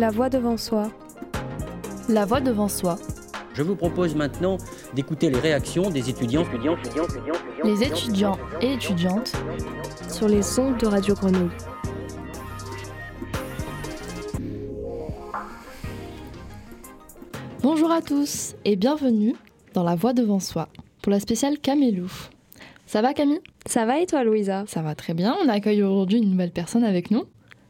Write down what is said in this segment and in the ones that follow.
La voix devant soi. La voix devant soi. Je vous propose maintenant d'écouter les réactions des étudiants, étudiants, étudiants, étudiants, les étudiants et étudiantes sur les ondes de Radio Grenouille. Bonjour à tous et bienvenue dans La Voix devant soi pour la spéciale Camélou. Ça va Camille? Ça va et toi Louisa? Ça va très bien, on accueille aujourd'hui une nouvelle personne avec nous.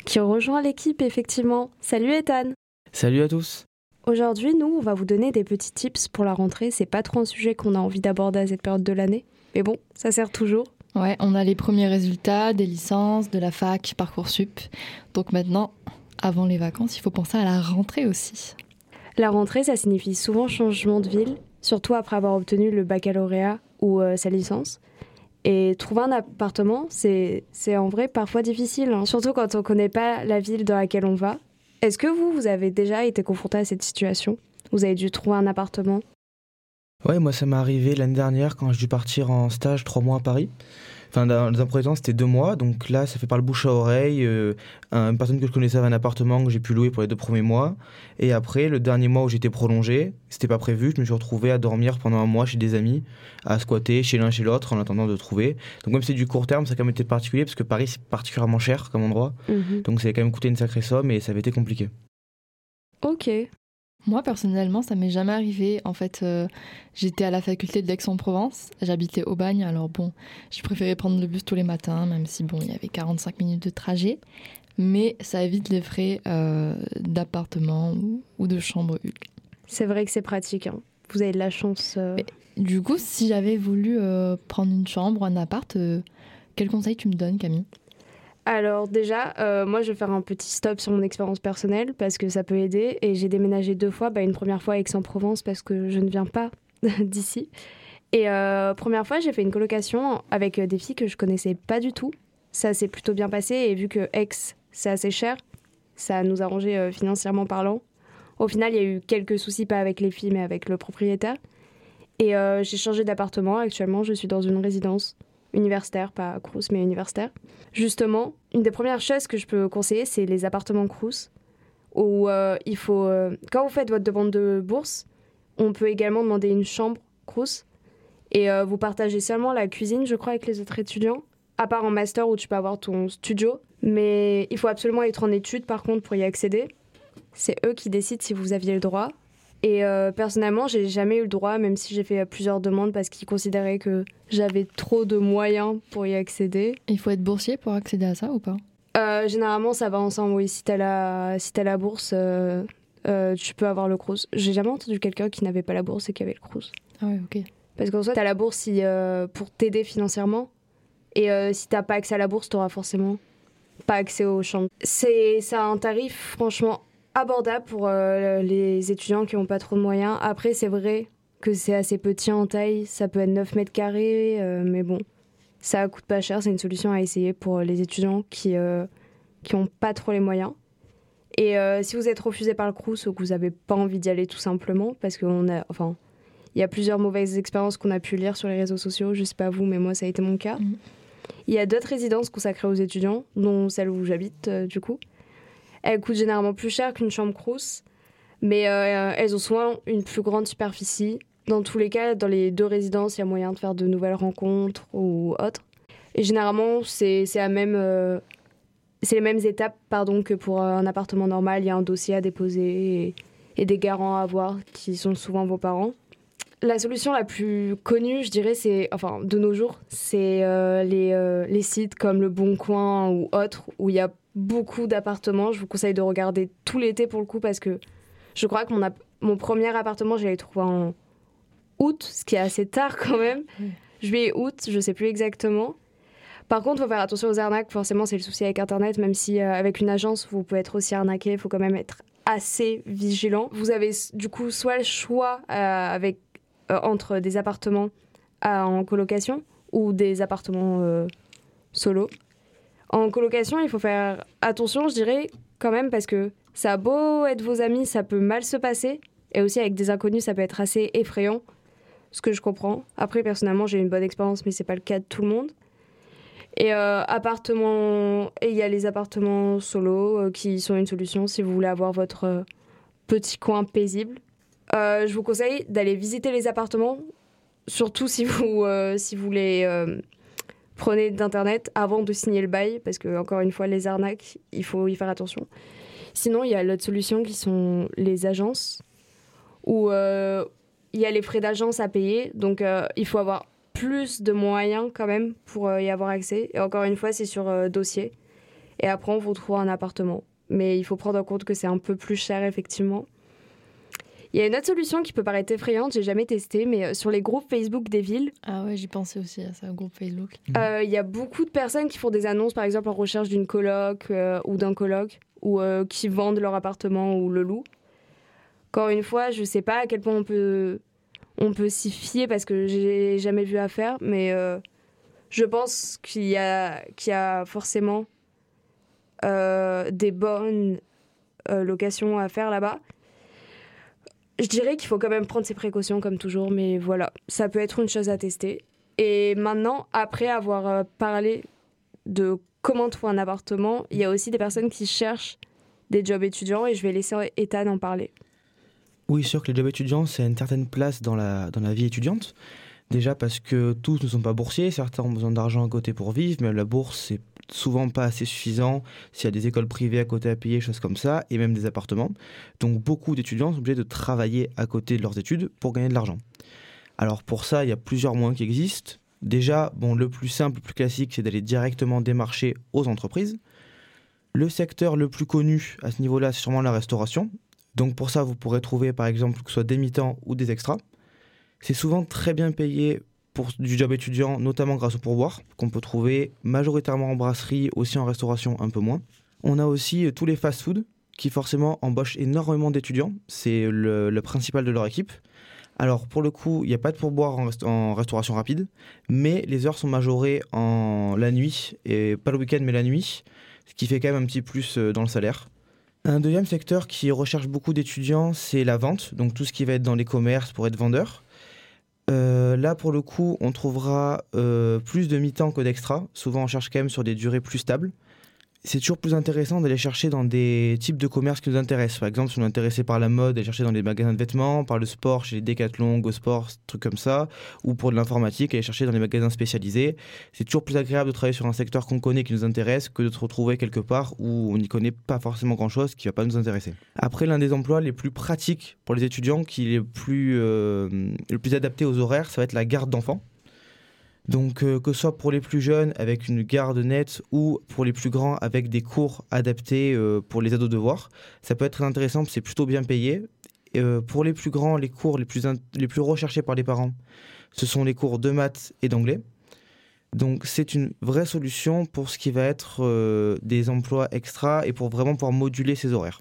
Qui rejoint l'équipe effectivement. Salut Ethan Salut à tous Aujourd'hui, nous, on va vous donner des petits tips pour la rentrée. C'est pas trop un sujet qu'on a envie d'aborder à cette période de l'année. Mais bon, ça sert toujours. Ouais, on a les premiers résultats des licences, de la fac, Parcoursup. Donc maintenant, avant les vacances, il faut penser à la rentrée aussi. La rentrée, ça signifie souvent changement de ville, surtout après avoir obtenu le baccalauréat ou euh, sa licence. Et trouver un appartement, c'est en vrai parfois difficile, hein. surtout quand on ne connaît pas la ville dans laquelle on va. Est-ce que vous, vous avez déjà été confronté à cette situation? Vous avez dû trouver un appartement? Ouais, moi ça m'est arrivé l'année dernière quand j'ai dû partir en stage trois mois à Paris. Enfin, dans, un premier temps, c'était deux mois. Donc là, ça fait par le bouche à oreille. Euh, une personne que je connaissais avait un appartement que j'ai pu louer pour les deux premiers mois. Et après, le dernier mois où j'étais prolongé, c'était pas prévu. Je me suis retrouvé à dormir pendant un mois chez des amis, à squatter chez l'un chez l'autre en attendant de trouver. Donc même si c'est du court terme, ça a quand même été particulier parce que Paris, c'est particulièrement cher comme endroit. Mhm. Donc ça a quand même coûté une sacrée somme et ça avait été compliqué. Ok. Moi, personnellement, ça m'est jamais arrivé. En fait, euh, j'étais à la faculté d'Aix-en-Provence. J'habitais au Bagne. Alors bon, j'ai préféré prendre le bus tous les matins, même si bon, il y avait 45 minutes de trajet. Mais ça évite les frais euh, d'appartement ou, de chambre. C'est vrai que c'est pratique. Hein. Vous avez de la chance. Euh. du coup, si j'avais voulu prendre une chambre, un appart, quel conseil tu me donnes, Camille? Alors déjà, euh, moi je vais faire un petit stop sur mon expérience personnelle parce que ça peut aider. Et j'ai déménagé deux fois, bah, une première fois à Aix-en-Provence parce que je ne viens pas d'ici. Et euh, première fois, j'ai fait une colocation avec euh, des filles que je connaissais pas du tout. Ça s'est plutôt bien passé et vu que Aix, c'est assez cher, ça nous a arrangé financièrement parlant. Au final, il y a eu quelques soucis, pas avec les filles, mais avec le propriétaire. Et j'ai changé d'appartement. Actuellement, je suis dans une résidence universitaire, pas Crous, mais universitaire. Justement, une des premières choses que je peux conseiller, c'est les appartements Crous, où euh, il faut, euh, quand vous faites votre demande de bourse, on peut également demander une chambre Crous, et euh, vous partagez seulement la cuisine, je crois, avec les autres étudiants, à part en master où tu peux avoir ton studio, mais il faut absolument être en études par contre pour y accéder. C'est eux qui décident si vous aviez le droit. Et euh, personnellement, j'ai jamais eu le droit, même si j'ai fait plusieurs demandes parce qu'ils considéraient que j'avais trop de moyens pour y accéder. Il faut être boursier pour accéder à ça ou pas? Euh, Généralement, ça va ensemble, oui. Si tu la, si as la bourse, euh, tu peux avoir le Crous. J'ai jamais entendu quelqu'un qui n'avait pas la bourse et qui avait le Crous. Ah ouais, ok. Parce qu'en soit, tu as la bourse si, pour t'aider financièrement. Et si t'as pas accès à la bourse, tu auras forcément pas accès aux chambres. C'est un tarif, franchement, abordable pour euh, les étudiants qui n'ont pas trop de moyens. Après, c'est vrai que c'est assez petit en taille, ça peut être 9 mètres carrés, euh, mais bon, ça coûte pas cher, c'est une solution à essayer pour les étudiants qui n'ont euh, pas trop les moyens. Et si vous êtes refusé par le Crous ou que vous n'avez pas envie d'y aller tout simplement, parce qu'on a, enfin, il y a plusieurs mauvaises expériences qu'on a pu lire sur les réseaux sociaux, je sais pas vous, mais moi ça a été mon cas. Mmh. Il y a d'autres résidences consacrées aux étudiants, dont celle où j'habite du coup. Elles coûtent généralement plus cher qu'une chambre Crous, mais euh, elles ont souvent une plus grande superficie. Dans tous les cas, dans les deux résidences, il y a moyen de faire de nouvelles rencontres ou autres. Et généralement, c'est même, euh, les mêmes étapes pardon, que pour un appartement normal. Il y a un dossier à déposer et, des garants à avoir qui sont souvent vos parents. La solution la plus connue, je dirais, c'est, enfin, de nos jours, c'est euh, les, les sites comme Le Bon Coin ou autres, où il y a beaucoup d'appartements. Je vous conseille de regarder tout l'été pour le coup parce que je crois que mon, mon premier appartement, je l'avais trouvé en août, ce qui est assez tard quand même. Juillet, août, je sais plus exactement. Par contre, il faut faire attention aux arnaques. Forcément, c'est le souci avec Internet. Même si euh, avec une agence, vous pouvez être aussi arnaqué, il faut quand même être assez vigilant. Vous avez du coup soit le choix euh, avec, euh, entre des appartements en colocation ou des appartements solo. En colocation, il faut faire attention, je dirais, quand même, parce que ça a beau être vos amis, ça peut mal se passer. Et aussi, avec des inconnus, ça peut être assez effrayant, ce que je comprends. Après, personnellement, j'ai une bonne expérience, mais c'est pas le cas de tout le monde. Et euh, appartements, et il y a les appartements solo euh, qui sont une solution si vous voulez avoir votre euh, petit coin paisible. Je vous conseille d'aller visiter les appartements, surtout si vous, si vous euh, prenez d'internet avant de signer le bail, parce que encore une fois les arnaques, il faut y faire attention. Sinon, il y a l'autre solution qui sont les agences, où euh, il y a les frais d'agence à payer, donc euh, il faut avoir plus de moyens quand même pour euh, y avoir accès. Et encore une fois, c'est sur dossier. Et après, on vous trouve un appartement. Mais il faut prendre en compte que c'est un peu plus cher, effectivement. Il y a une autre solution qui peut paraître effrayante, j'ai jamais testé, mais euh, sur les groupes Facebook des villes, Ah ouais, j'y pensais aussi à ça, un groupe Facebook. euh, il y a beaucoup de personnes qui font des annonces, par exemple en recherche d'une coloc euh, ou d'un coloc, ou euh, qui vendent leur appartement ou le louent. Encore une fois, je sais pas à quel point on peut, on peut s'y fier parce que j'ai jamais vu affaire, mais euh, je pense qu'il y a, qu'il y a forcément euh, des bonnes euh, locations à faire là-bas. Je dirais qu'il faut quand même prendre ses précautions comme toujours, mais voilà, ça peut être une chose à tester. Et maintenant, après avoir euh, parlé de comment trouver un appartement, il y a aussi des personnes qui cherchent des jobs étudiants et je vais laisser Ethan en parler. Oui, sûr que les jobs étudiants, c'est une certaine place dans la, dans la vie étudiante. Déjà parce que tous ne sont pas boursiers, certains ont besoin d'argent à côté pour vivre, mais la bourse, c'est souvent pas assez suffisant s'il y a des écoles privées à côté à payer, choses comme ça, et même des appartements. Donc beaucoup d'étudiants sont obligés de travailler à côté de leurs études pour gagner de l'argent. Alors pour ça, il y a plusieurs moyens qui existent. Déjà, bon, le plus simple, le plus classique, c'est d'aller directement démarcher aux entreprises. Le secteur le plus connu à ce niveau-là, c'est sûrement la restauration. Donc pour ça, vous pourrez trouver par exemple que ce soit des mi-temps ou des extras. C'est souvent très bien payé pour du job étudiant, notamment grâce au pourboire, qu'on peut trouver majoritairement en brasserie, aussi en restauration un peu moins. On a aussi euh, tous les fast-food qui forcément embauchent énormément d'étudiants. C'est le, principal de leur équipe. Alors pour le coup, il n'y a pas de pourboire en, en restauration rapide, mais les heures sont majorées en la nuit, et pas le week-end mais la nuit, ce qui fait quand même un petit plus euh, dans le salaire. Un deuxième secteur qui recherche beaucoup d'étudiants, c'est la vente, donc tout ce qui va être dans les commerces pour être vendeur. Euh, là, pour le coup, on trouvera euh, plus de mi-temps que d'extra. Souvent, on cherche quand même sur des durées plus stables. C'est toujours plus intéressant d'aller chercher dans des types de commerces qui nous intéressent. Par exemple, si on est intéressé par la mode, aller chercher dans les magasins de vêtements, par le sport, chez les Decathlon, Go Sport, trucs comme ça, ou pour de l'informatique, aller chercher dans les magasins spécialisés. C'est toujours plus agréable de travailler sur un secteur qu'on connaît, qui nous intéresse, que de se retrouver quelque part où on n'y connaît pas forcément grand-chose, qui va pas nous intéresser. Après, l'un des emplois les plus pratiques pour les étudiants, qui est le plus, euh, le plus adapté aux horaires, ça va être la garde d'enfants. Donc, euh, que ce soit pour les plus jeunes avec une garde nette ou pour les plus grands avec des cours adaptés euh, pour les ados devoirs, ça peut être très intéressant, c'est plutôt bien payé. Euh, pour les plus grands, les cours les plus, les plus recherchés par les parents, ce sont les cours de maths et d'anglais. Donc, c'est une vraie solution pour ce qui va être des emplois extra et pour vraiment pouvoir moduler ces horaires.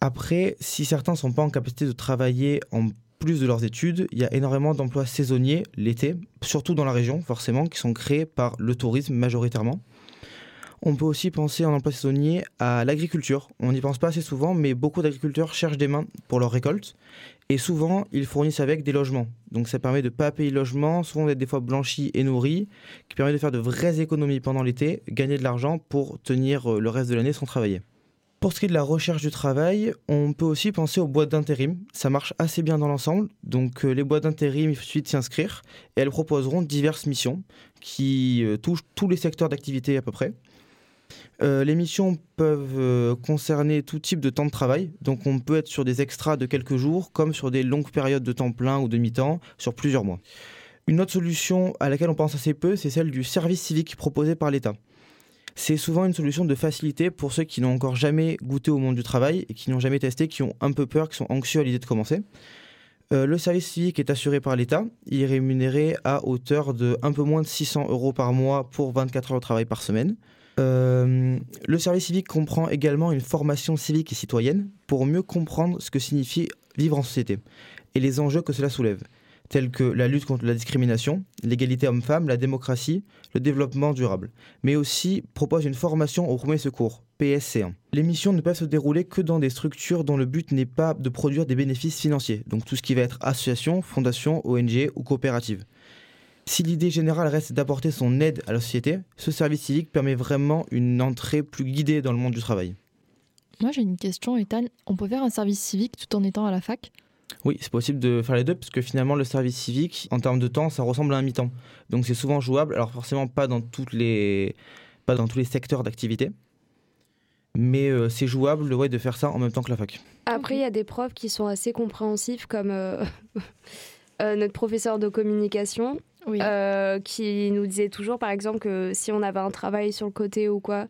Après, si certains ne sont pas en capacité de travailler en plus de leurs études, il y a énormément d'emplois saisonniers l'été, surtout dans la région forcément, qui sont créés par le tourisme majoritairement. On peut aussi penser en emploi saisonnier à l'agriculture. On n'y pense pas assez souvent, mais beaucoup d'agriculteurs cherchent des mains pour leur récolte. Et souvent, ils fournissent avec des logements. Donc ça permet de ne pas payer le logement, souvent d'être des fois blanchi et nourri, qui permet de faire de vraies économies pendant l'été, gagner de l'argent pour tenir euh, le reste de l'année sans travailler. Pour ce qui est de la recherche du travail, on peut aussi penser aux boîtes d'intérim. Ça marche assez bien dans l'ensemble. Donc euh, les boîtes d'intérim, il suffit de s'y inscrire et elles proposeront diverses missions qui euh, touchent tous les secteurs d'activité à peu près. Euh, les missions peuvent concerner tout type de temps de travail. Donc on peut être sur des extras de quelques jours comme sur des longues périodes de temps plein ou de mi-temps sur plusieurs mois. Une autre solution à laquelle on pense assez peu, c'est celle du service civique proposé par l'État. C'est souvent une solution de facilité pour ceux qui n'ont encore jamais goûté au monde du travail et qui n'ont jamais testé, qui ont un peu peur, qui sont anxieux à l'idée de commencer. Euh, le service civique est assuré par l'État. Il est rémunéré à hauteur de un peu moins de 600 euros par mois pour 24 heures de travail par semaine. Euh, le service civique comprend également une formation civique et citoyenne pour mieux comprendre ce que signifie vivre en société et les enjeux que cela soulève, tels que la lutte contre la discrimination, l'égalité homme-femme, la démocratie, le développement durable, mais aussi propose une formation au premier secours, PSC1. Les missions ne peuvent se dérouler que dans des structures dont le but n'est pas de produire des bénéfices financiers, donc tout ce qui va être association, fondation, ONG ou coopérative. Si l'idée générale reste d'apporter son aide à la société, ce service civique permet vraiment une entrée plus guidée dans le monde du travail. Moi j'ai une question, Ethan. On peut faire un service civique tout en étant à la fac? Oui, c'est possible de faire les deux parce que finalement le service civique, en termes de temps, ça ressemble à un mi-temps. Donc c'est souvent jouable, alors forcément pas dans, toutes les... pas dans tous les secteurs d'activité, mais euh, c'est jouable ouais, de faire ça en même temps que la fac. Après, il y a des profs qui sont assez compréhensifs, comme euh, euh, notre professeur de communication, Oui. euh, qui nous disait toujours, par exemple, que si on avait un travail sur le côté ou quoi,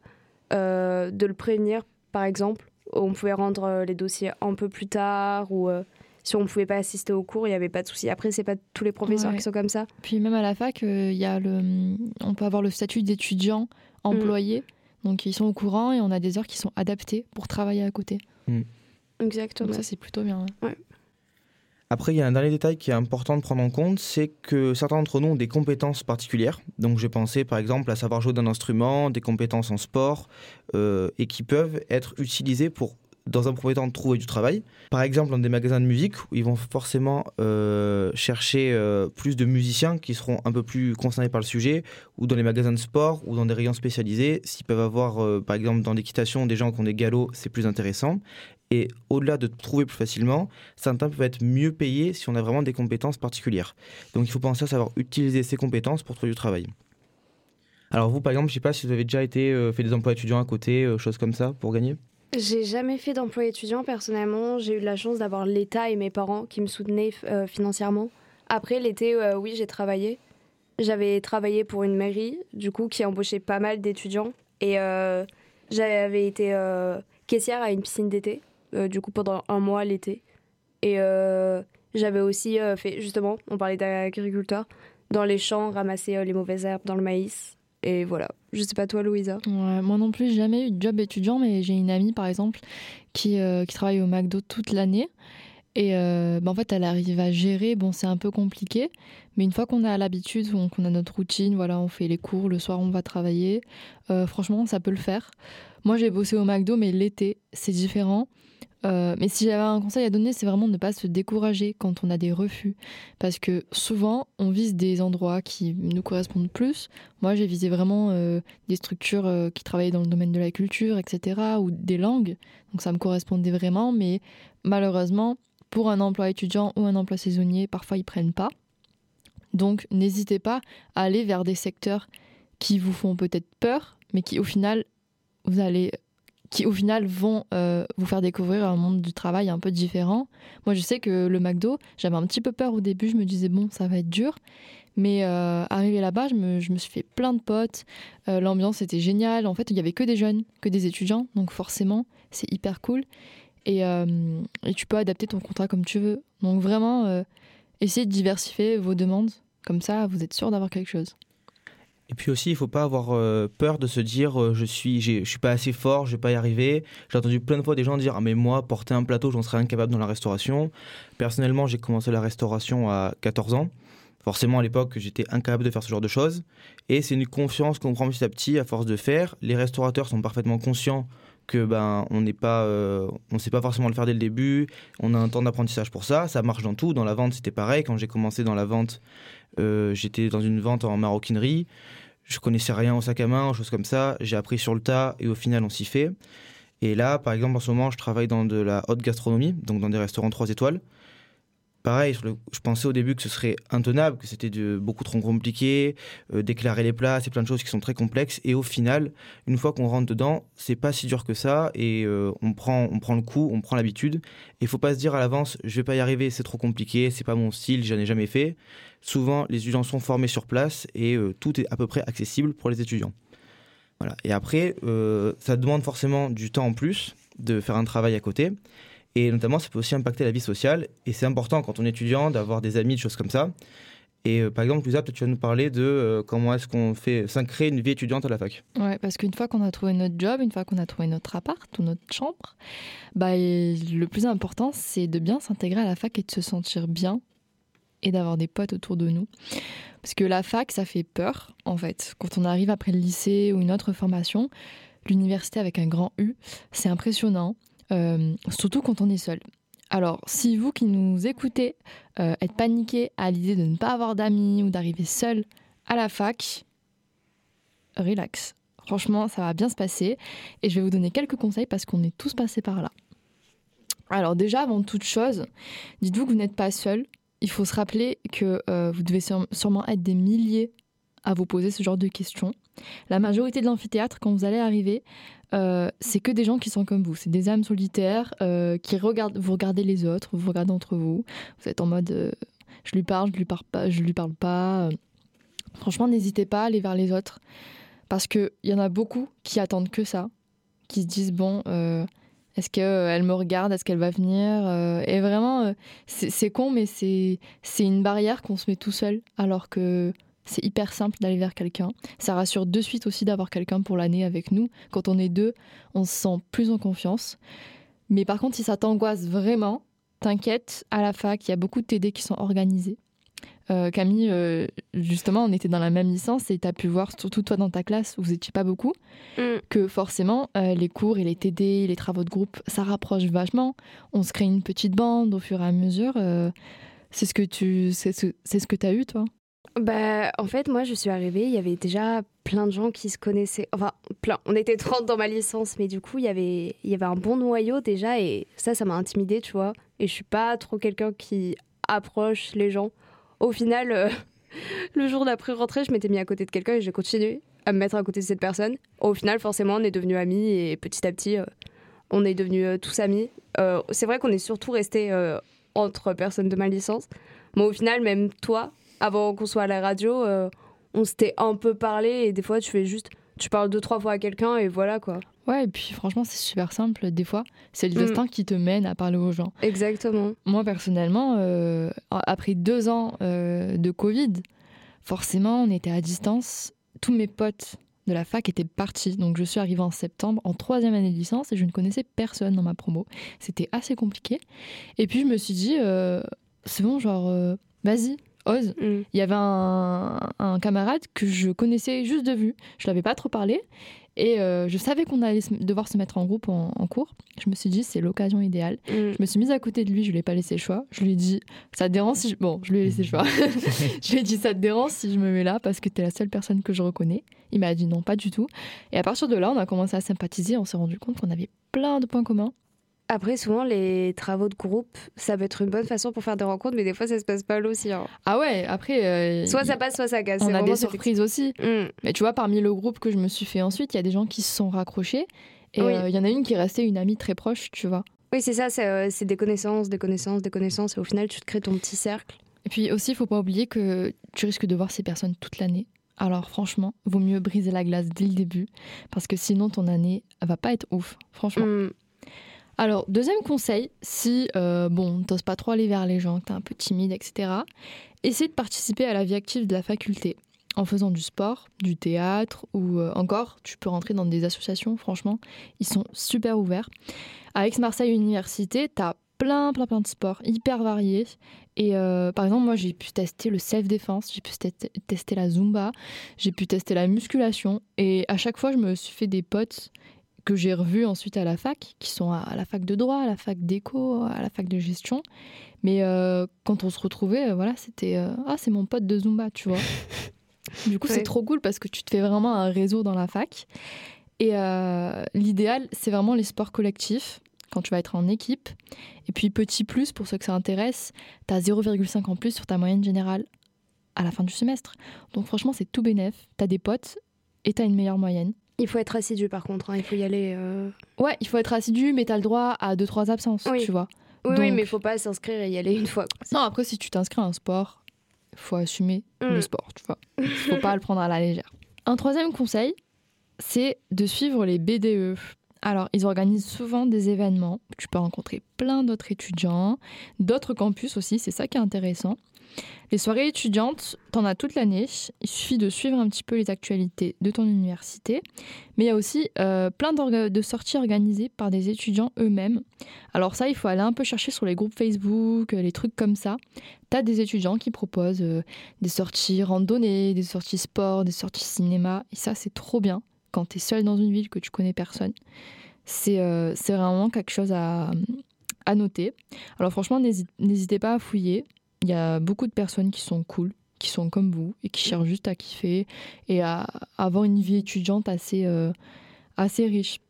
euh, de le prévenir, par exemple. On pouvait rendre les dossiers un peu plus tard ou euh, si on ne pouvait pas assister au cours, il n'y avait pas de souci. Après, c'est pas tous les professeurs Ouais. qui sont comme ça. Puis même à la fac, euh, il y a le, on peut avoir le statut d'étudiant employé. Donc ils sont au courant et on a des heures qui sont adaptées pour travailler à côté. Exactement. Donc ça c'est plutôt bien. ouais. Après, il y a un dernier détail qui est important de prendre en compte, c'est que certains d'entre nous ont des compétences particulières. Donc j'ai pensé par exemple à savoir jouer d'un instrument, des compétences en sport, euh, et qui peuvent être utilisées pour, dans un premier temps, trouver du travail. Par exemple, dans des magasins de musique, où ils vont forcément euh, chercher euh, plus de musiciens qui seront un peu plus concernés par le sujet, ou dans les magasins de sport, ou dans des rayons spécialisés. S'ils peuvent avoir, euh, par exemple, dans l'équitation, des gens qui ont des galops, c'est plus intéressant. Et au-delà de trouver plus facilement, certains peuvent être mieux payés si on a vraiment des compétences particulières. Donc il faut penser à savoir utiliser ces compétences pour trouver du travail. Alors vous, par exemple, je sais pas si vous avez déjà été fait des emplois étudiants à côté, choses comme ça, pour gagner? J'ai jamais fait d'emploi étudiant personnellement. J'ai eu la chance d'avoir l'État et mes parents qui me soutenaient euh, financièrement. Après l'été, euh, oui, j'ai travaillé. J'avais travaillé pour une mairie, du coup, qui embauchait pas mal d'étudiants. Et euh, j'avais été caissière à une piscine d'été, du coup, pendant un mois l'été. Et j'avais aussi fait, justement, on parlait d'agriculteurs, dans les champs, ramasser les mauvaises herbes dans le maïs. Et voilà. Je sais pas toi, Louisa. Moi non plus, j'ai jamais eu de job étudiant, mais j'ai une amie par exemple qui, euh, travaille au McDo toute l'année. Et euh, bah, en fait, elle arrive à gérer. Bon, c'est un peu compliqué, mais une fois qu'on a l'habitude, on- qu'on a notre routine, voilà, on fait les cours, le soir on va travailler. euh, franchement, ça peut le faire. Moi, j'ai bossé au McDo, mais l'été, c'est différent. Euh, mais si j'avais un conseil à donner, c'est vraiment de ne pas se décourager quand on a des refus. Parce que souvent, on vise des endroits qui nous correspondent plus. Moi, j'ai visé vraiment euh, des structures qui travaillaient dans le domaine de la culture, etc., ou des langues. Donc ça me correspondait vraiment, mais malheureusement, pour un emploi étudiant ou un emploi saisonnier, parfois ils prennent pas. Donc n'hésitez pas à aller vers des secteurs qui vous font peut-être peur, mais qui au final, vous allez, qui au final vont euh, vous faire découvrir un monde du travail un peu différent. Moi, je sais que le McDo, j'avais un petit peu peur au début. Je me disais bon, ça va être dur. Mais euh, arrivé là-bas, je me, je me suis fait plein de potes. Euh, L'ambiance était géniale. En fait, il y avait que des jeunes, que des étudiants. Donc forcément, c'est hyper cool. Et, et tu peux adapter ton contrat comme tu veux. Donc vraiment, essayez de diversifier vos demandes. Comme ça, vous êtes sûr d'avoir quelque chose. Et puis aussi, il faut pas avoir euh, peur de se dire euh, je suis je suis pas assez fort, je vais pas y arriver. J'ai entendu plein de fois des gens dire ah mais moi porter un plateau, j'en serais incapable dans la restauration. Personnellement, j'ai commencé la restauration à 14 ans. Forcément, à l'époque, j'étais incapable de faire ce genre de choses. Et c'est une confiance qu'on prend petit à petit à force de faire. Les restaurateurs sont parfaitement conscients que ben on n'est pas euh, on sait pas forcément le faire dès le début. On a un temps d'apprentissage pour ça. Ça marche dans tout. Dans la vente, c'était pareil. Quand j'ai commencé dans la vente, euh, j'étais dans une vente en maroquinerie. Je connaissais rien au sac à main, aux choses comme ça. J'ai appris sur le tas et au final, on s'y fait. Et là, par exemple, en ce moment, je travaille dans de la haute gastronomie, donc dans des restaurants 3 étoiles. Pareil, je pensais au début que ce serait intenable, que c'était beaucoup trop compliqué, euh, déclarer les plats, c'est plein de choses qui sont très complexes. Et au final, une fois qu'on rentre dedans, c'est pas si dur que ça et euh, on, prend, on prend le coup, on prend l'habitude. Et faut pas se dire à l'avance, je vais pas y arriver, c'est trop compliqué, c'est pas mon style, j'en ai jamais fait. Souvent, les étudiants sont formés sur place et euh, tout est à peu près accessible pour les étudiants. Voilà. Et après, ça demande forcément du temps en plus de faire un travail à côté. Et notamment, ça peut aussi impacter la vie sociale. Et c'est important quand on est étudiant d'avoir des amis, des choses comme ça. Et euh, par exemple, Lisa, tu vas nous parler de euh, comment est-ce qu'on fait créer une vie étudiante à la fac. Ouais, parce qu'une fois qu'on a trouvé notre job, une fois qu'on a trouvé notre appart ou notre chambre, bah, le plus important, c'est de bien s'intégrer à la fac et de se sentir bien et d'avoir des potes autour de nous. Parce que la fac, ça fait peur, en fait. Quand on arrive après le lycée ou une autre formation, l'université avec un grand U, c'est impressionnant, euh, surtout quand on est seul. Alors, si vous qui nous écoutez euh, êtes paniqué à l'idée de ne pas avoir d'amis ou d'arriver seul à la fac, relax. Franchement, ça va bien se passer et je vais vous donner quelques conseils parce qu'on est tous passés par là. Alors déjà, avant toute chose, dites-vous que vous n'êtes pas seul. Il faut se rappeler que euh, vous devez sûrement être des milliers à vous poser ce genre de questions. La majorité de l'amphithéâtre, quand vous allez arriver, euh, c'est que des gens qui sont comme vous. C'est des âmes solitaires euh, qui regardent, vous regardez les autres, vous regardez entre vous. Vous êtes en mode, euh, je lui parle, je lui parle pas, je lui parle pas. Franchement, n'hésitez pas à aller vers les autres parce que il y en a beaucoup qui attendent que ça, qui se disent bon. est-ce qu'elle me regarde Est-ce qu'elle va venir Et vraiment, c'est con, mais c'est une barrière qu'on se met tout seul, alors que c'est hyper simple d'aller vers quelqu'un. Ça rassure de suite aussi d'avoir quelqu'un pour l'année avec nous. Quand on est deux, on se sent plus en confiance. Mais par contre, si ça t'angoisse vraiment, t'inquiète, à la fac, il y a beaucoup de TD qui sont organisés. Euh, Camille, euh, justement, on était dans la même licence et tu as pu voir, surtout toi dans ta classe, où vous n'étiez pas beaucoup, mm. que forcément, euh, les cours et les TD, les travaux de groupe, ça rapproche vachement. On se crée une petite bande au fur et à mesure. c'est ce que tu c'est ce, ce que as eu, toi? Bah, en fait, moi, je suis arrivée, il y avait déjà plein de gens qui se connaissaient. Enfin, plein. On était 30 dans ma licence, mais du coup, il y avait, il y avait un bon noyau déjà, et ça, ça m'a intimidée, tu vois. Et je suis pas trop quelqu'un qui approche les gens. Au final, euh, le jour d'après rentrée, je m'étais mis à côté de quelqu'un et j'ai continué à me mettre à côté de cette personne. Au final, forcément, on est devenus amis, et petit à petit, euh, on est devenus euh, tous amis. c'est vrai qu'on est surtout restés entre personnes de ma licence. Mais au final, même toi, avant qu'on soit à la radio, euh, on s'était un peu parlé et des fois tu fais juste, tu parles deux trois fois à quelqu'un et voilà quoi. Ouais, et puis franchement, c'est super simple. Des fois, c'est le mm. destin qui te mène à parler aux gens. Exactement. Moi, personnellement, euh, après deux ans euh, de Covid, forcément, on était à distance. Tous mes potes de la fac étaient partis. Donc, je suis arrivée en septembre, en troisième année de licence, et je ne connaissais personne dans ma promo. C'était assez compliqué. Et puis, je me suis dit, c'est bon, genre, vas-y, Oz, mm. il y avait un, camarade que je connaissais juste de vue. Je l'avais pas trop parlé. Et euh, je savais qu'on allait devoir se mettre en groupe en, cours. Je me suis dit, c'est l'occasion idéale. Mm. Je me suis mise à côté de lui, je lui ai pas laissé le choix. Je lui ai dit, ça te dérange si je... Bon, je lui ai laissé le choix. je lui ai dit, ça te dérange si je me mets là parce que tu es la seule personne que je reconnais. Il m'a dit non, pas du tout. Et à partir de là, on a commencé à sympathiser. On s'est rendu compte qu'on avait plein de points communs. Après, souvent, les travaux de groupe, ça peut être une bonne façon pour faire des rencontres, mais des fois, ça se passe pas aussi. Hein. Ah ouais, après. Euh, soit ça passe, soit ça casse. On a des surprises aussi. Mm. Mais tu vois, parmi le groupe que je me suis fait ensuite, il y a des gens qui se sont raccrochés. Et euh, il y en a une qui est restée une amie très proche, tu vois. Oui, c'est ça, c'est euh, des connaissances, des connaissances, des connaissances. Et au final, tu te crées ton petit cercle. Et puis aussi, il faut pas oublier que tu risques de voir ces personnes toute l'année. Alors franchement, vaut mieux briser la glace dès le début, parce que sinon ton année va pas être ouf, franchement. Mm. Alors, deuxième conseil, si, euh, bon, t'oses pas trop aller vers les gens, que t'es un peu timide, etc., essaie de participer à la vie active de la faculté en faisant du sport, du théâtre ou euh, encore, tu peux rentrer dans des associations, franchement, ils sont super ouverts. À Aix-Marseille Université, t'as plein, plein, plein de sports hyper variés. Et euh, par exemple, moi, j'ai pu tester le self-défense, j'ai pu tester la zumba, j'ai pu tester la musculation. Et à chaque fois, je me suis fait des potes que j'ai revus ensuite à la fac, qui sont à, la fac de droit, à la fac d'éco, à la fac de gestion. Mais euh, quand on se retrouvait, euh, voilà, c'était euh, ah c'est mon pote de Zumba, tu vois. du coup, c'est trop cool parce que tu te fais vraiment un réseau dans la fac. Et l'idéal, c'est vraiment les sports collectifs quand tu vas être en équipe. Et puis petit plus pour ceux que ça intéresse, tu as 0,5 en plus sur ta moyenne générale à la fin du semestre. Donc franchement, c'est tout bénef. Tu as des potes et tu as une meilleure moyenne. Il faut être assidu par contre, hein. il faut y aller. Euh. Ouais, il faut être assidu, mais tu as le droit à 2-3 absences, tu vois. Oui, mais il faut pas s'inscrire et y aller une fois. Non, après, si tu t'inscris à un sport, il faut assumer le mm. sport, tu vois. Il faut pas le prendre à la légère. Un troisième conseil, c'est de suivre les BDE. Alors, ils organisent souvent des événements. Tu peux rencontrer plein d'autres étudiants, d'autres campus aussi, c'est ça qui est intéressant. Les soirées étudiantes, t'en as toute l'année. Il suffit de suivre un petit peu les actualités de ton université. Mais il y a aussi euh, plein de sorties organisées par des étudiants eux-mêmes. Alors ça, il faut aller un peu chercher sur les groupes Facebook, euh, les trucs comme ça. T'as des étudiants qui proposent euh, des sorties randonnées, des sorties sport, des sorties cinéma. Et ça, c'est trop bien quand t'es seul dans une ville que tu connais personne. C'est vraiment quelque chose à, noter. Alors franchement, n'hési- n'hésitez pas à fouiller. Il y a beaucoup de personnes qui sont cool, qui sont comme vous et qui cherchent juste à kiffer et à avoir une vie étudiante assez, euh, assez riche.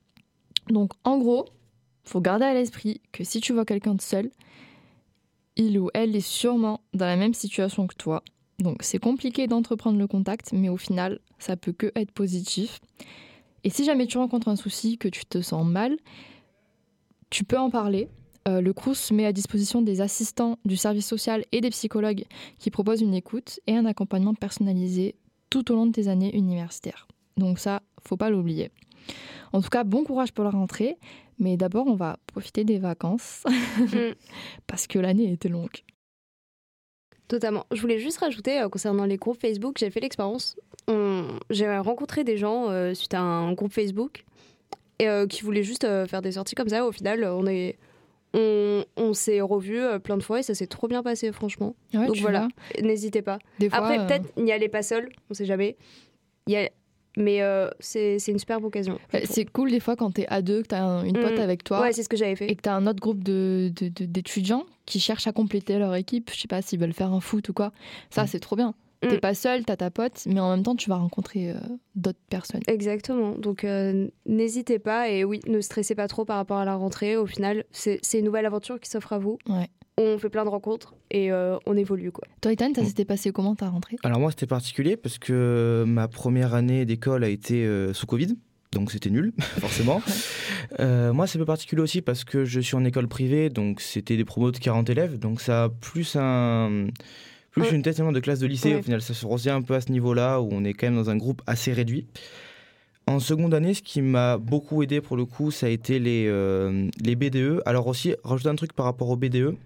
Donc en gros, faut garder à l'esprit que si tu vois quelqu'un de seul, il ou elle est sûrement dans la même situation que toi. Donc c'est compliqué d'entreprendre le contact, mais au final, ça peut que être positif. Et si jamais tu rencontres un souci, que tu te sens mal, tu peux en parler. Euh, le CRUS met à disposition des assistants du service social et des psychologues qui proposent une écoute et un accompagnement personnalisé tout au long de tes années universitaires. Donc ça, faut pas l'oublier. En tout cas, bon courage pour la rentrée, mais d'abord on va profiter des vacances Mm. parce que l'année était longue. Totalement. Je voulais juste rajouter euh, concernant les groupes Facebook, j'ai fait l'expérience. On- J'ai rencontré des gens euh, suite à un groupe Facebook et euh, qui voulaient juste faire des sorties comme ça. Au final, on est on, on s'est revus euh, plein de fois et ça s'est trop bien passé franchement. Ouais, Donc voilà. N'hésitez pas. des fois, Après euh, peut-être n'y allez pas seul, on sait jamais. Y a- Mais euh, c'est une superbe occasion. bah, c'est cool des fois quand t'es à deux, que t'as un- une pote Mm. avec toi. Ouais, c'est ce que j'avais fait. et que tu as un autre groupe de- de- de- d'étudiants qui cherchent à compléter leur équipe, je sais pas s'ils veulent faire un foot ou quoi. Ça, Mm. c'est trop bien. Mm. T'es pas seul, t'as ta pote, mais en même temps, tu vas rencontrer euh, d'autres personnes. Exactement. Donc euh, n'hésitez pas et oui, ne stressez pas trop par rapport à la rentrée. Au final, c'est une nouvelle aventure qui s'offre à vous. Ouais. On fait plein de rencontres et euh, on évolue quoi. Toi, Ethan, ça Mm. s'était passé comment ta rentrée? Alors moi c'était particulier parce que ma première année d'école a été euh, sous Covid, donc c'était nul forcément. Euh, moi c'est un peu particulier aussi parce que je suis en école privée, donc c'était des promos de 40 élèves, donc ça a plus un plus Ouais. une tête de classe de lycée. Ouais. Au final ça se retient un peu à ce niveau-là où on est quand même dans un groupe assez réduit. En seconde année, ce qui m'a beaucoup aidé pour le coup, ça a été les, euh, les BDE. Alors aussi, rajouter un truc par rapport aux BDE,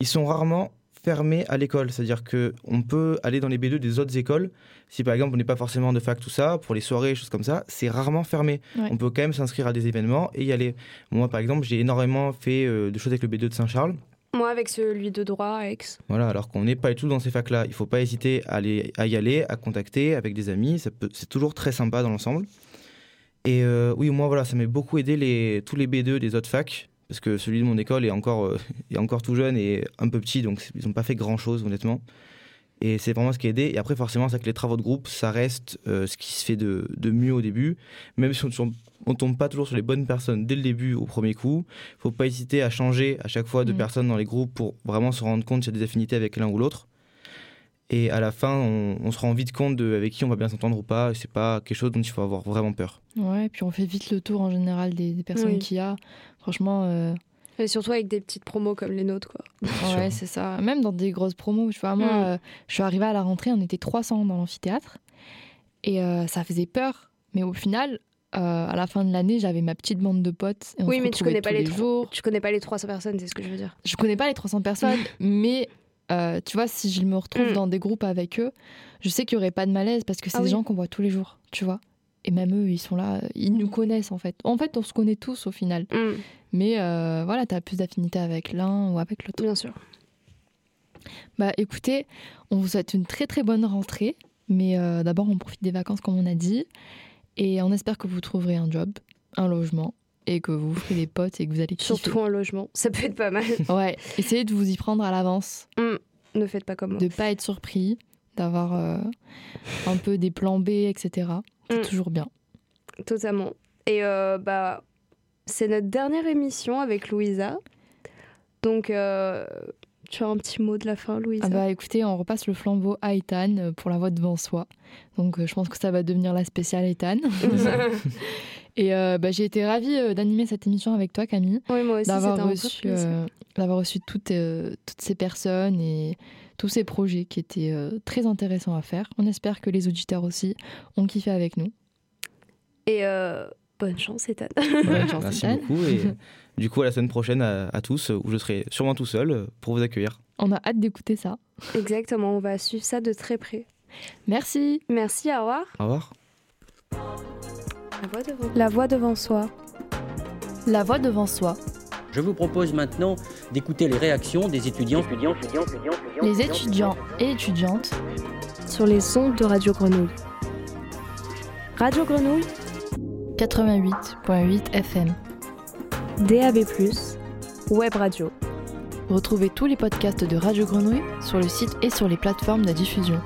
ils sont rarement fermés à l'école. C'est-à-dire qu'on peut aller dans les BDE des autres écoles. Si par exemple on n'est pas forcément de fac, tout ça, pour les soirées, choses comme ça, c'est rarement fermé. Ouais. On peut quand même s'inscrire à des événements et y aller. Moi par exemple, j'ai énormément fait euh, de choses avec le BDE de Saint-Charles. Moi avec celui de droit, Aix. Voilà, alors qu'on n'est pas du tout dans ces facs-là. Il faut pas hésiter à, aller, à y aller, à contacter avec des amis. C'est toujours très sympa dans l'ensemble. Et euh, oui, moi, voilà, ça m'a beaucoup aidé les, tous les B2 des autres facs. Parce que celui de mon école est encore, euh, est encore tout jeune et un peu petit, donc ils n'ont pas fait grand-chose, honnêtement. Et c'est vraiment ce qui a aidé. Et après, forcément, c'est que les travaux de groupe, ça reste euh, ce qui se fait de, de mieux au début. Même si on ne tombe pas toujours sur les bonnes personnes dès le début, au premier coup, il faut pas hésiter à changer à chaque fois de Mm. personnes dans les groupes pour vraiment se rendre compte s'il y a des affinités avec l'un ou l'autre. Et à la fin, on, on se rend vite compte de avec qui on va bien s'entendre ou pas. Et c'est pas quelque chose dont il faut avoir vraiment peur. Ouais, puis on fait vite le tour en général des, des personnes Oui. qu'il y a. Franchement, euh, Et surtout avec des petites promos comme les nôtres quoi. ouais, c'est ça. Même dans des grosses promos, tu vois, moi, Mm. euh, je suis arrivée à la rentrée, on était 300 dans l'amphithéâtre. Et euh, ça faisait peur. Mais au final, euh, à la fin de l'année, j'avais ma petite bande de potes. Et on Oui, se mais tu connais pas les les trois- jours. Tu connais pas les 300 personnes, c'est ce que je veux dire. je connais pas les 300 personnes, mais euh, tu vois, si je me retrouve Mm. dans des groupes avec eux, je sais qu'il y aurait pas de malaise parce que c'est Ah des oui. gens qu'on voit tous les jours, tu vois. Et même eux, ils sont là, ils nous connaissent en fait. En fait, on se connaît tous au final. Mm, Mais euh, voilà, tu as plus d'affinité avec l'un ou avec l'autre. bien sûr. Bah écoutez, on vous souhaite une très très bonne rentrée. Mais euh, d'abord, on profite des vacances comme on a dit. Et on espère que vous trouverez un job, un logement, et que vous ferez des potes et que vous allez kiffer. Surtout en logement, ça peut être pas mal. Ouais, essayez de vous y prendre à l'avance. ne faites pas comme moi. de pas être surpris, d'avoir euh, un peu des plans B, etc. C'est Mm. toujours bien. Totalement. Et euh, bah, c'est notre dernière émission avec Louisa. Donc, euh, tu as un petit mot de la fin, Louisa? Ah bah écoutez, on repasse le flambeau à Ethan euh, pour la voix devant soi. Donc euh, je pense que ça va devenir la spéciale Ethan. Et bah, j'ai été ravie d'animer cette émission avec toi Camille, oui, moi aussi, c'était d'avoir reçu, d'avoir reçu toutes, toutes ces personnes et tous ces projets qui étaient euh, très intéressants à faire. On espère que les auditeurs aussi ont kiffé avec nous. Et euh, bonne chance, Ethan. Bonne chance, Merci Ethan. beaucoup. Et du coup, à la semaine prochaine à, à tous, où je serai sûrement tout seul euh, pour vous accueillir. On a hâte d'écouter ça. Exactement, on va suivre ça de très près. Merci. Merci, au revoir. Au revoir. La voix devant, la voix devant soi. La voix devant soi. Je vous propose maintenant d'écouter les réactions des étudiants, étudiants, étudiants, étudiants, étudiants, Les étudiants et étudiantes Sur les ondes de Radio Grenouille. Radio Grenouille, 88.8 FM. DAB+, web radio. Retrouvez tous les podcasts de Radio Grenouille sur le site et sur les plateformes de diffusion.